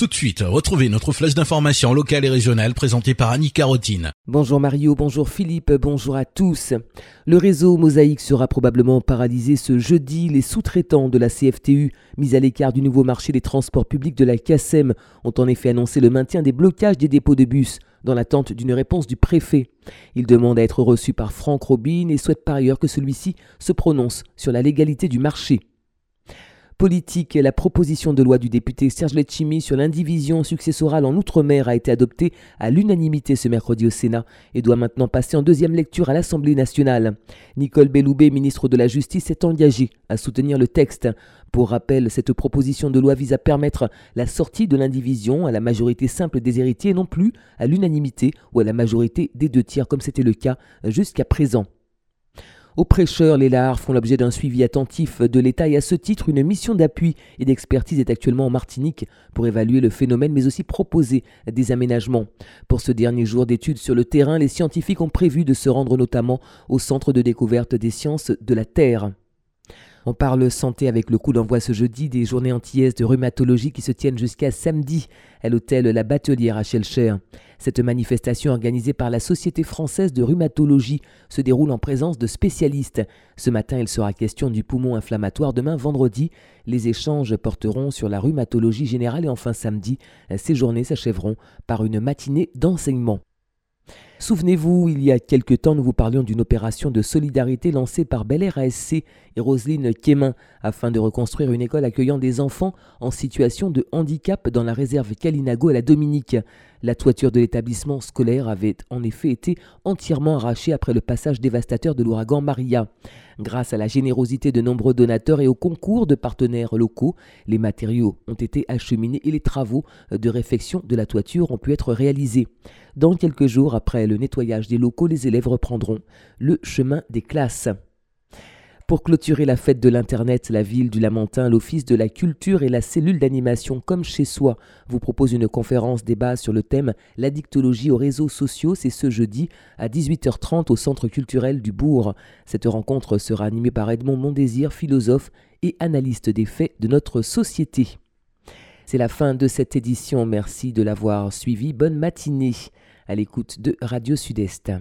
Tout de suite, retrouvez notre flèche d'information locale et régionale présentée par Annie Carotine. Bonjour Mario, bonjour Philippe, bonjour à tous. Le réseau Mosaïque sera probablement paralysé ce jeudi. Les sous-traitants de la CFTU, mis à l'écart du nouveau marché des transports publics de la CASEM, ont en effet annoncé le maintien des blocages des dépôts de bus dans l'attente d'une réponse du préfet. Ils demandent à être reçus par Franck Robin et souhaitent par ailleurs que celui-ci se prononce sur la légalité du marché politique, la proposition de loi du député Serge Letchimi sur l'indivision successorale en Outre-mer a été adoptée à l'unanimité ce mercredi au Sénat et doit maintenant passer en deuxième lecture à l'Assemblée nationale. Nicole Belloubet, ministre de la Justice, est engagée à soutenir le texte. Pour rappel, cette proposition de loi vise à permettre la sortie de l'indivision à la majorité simple des héritiers et non plus à l'unanimité ou à la majorité des deux tiers comme c'était le cas jusqu'à présent. Aux prêcheurs, les LAR font l'objet d'un suivi attentif de l'État et à ce titre, une mission d'appui et d'expertise est actuellement en Martinique pour évaluer le phénomène mais aussi proposer des aménagements. Pour ce dernier jour d'études sur le terrain, les scientifiques ont prévu de se rendre notamment au Centre de découverte des sciences de la Terre. On parle santé avec le coup d'envoi ce jeudi des journées antillaises de rhumatologie qui se tiennent jusqu'à samedi à l'hôtel La Batelière à Chelcher. Cette manifestation organisée par la Société française de rhumatologie se déroule en présence de spécialistes. Ce matin, il sera question du poumon inflammatoire. Demain, vendredi, les échanges porteront sur la rhumatologie générale et enfin samedi, ces journées s'achèveront par une matinée d'enseignement. Souvenez-vous, il y a quelque temps, nous vous parlions d'une opération de solidarité lancée par Bel Air ASC et Roselyne Quémin afin de reconstruire une école accueillant des enfants en situation de handicap dans la réserve Calinago à la Dominique. La toiture de l'établissement scolaire avait en effet été entièrement arrachée après le passage dévastateur de l'ouragan Maria. Grâce à la générosité de nombreux donateurs et au concours de partenaires locaux, les matériaux ont été acheminés et les travaux de réfection de la toiture ont pu être réalisés. Dans quelques jours après le nettoyage des locaux, les élèves reprendront le chemin des classes. Pour clôturer la fête de l'Internet, la ville du Lamentin, l'Office de la culture et la cellule d'animation Comme chez soi vous propose une conférence débat sur le thème L'addictologie aux réseaux sociaux. C'est ce jeudi à 18h30 au Centre culturel du Bourg. Cette rencontre sera animée par Edmond Mondésir, philosophe et analyste des faits de notre société. C'est la fin de cette édition. Merci de l'avoir suivi. Bonne matinée à l'écoute de Radio Sud-Est.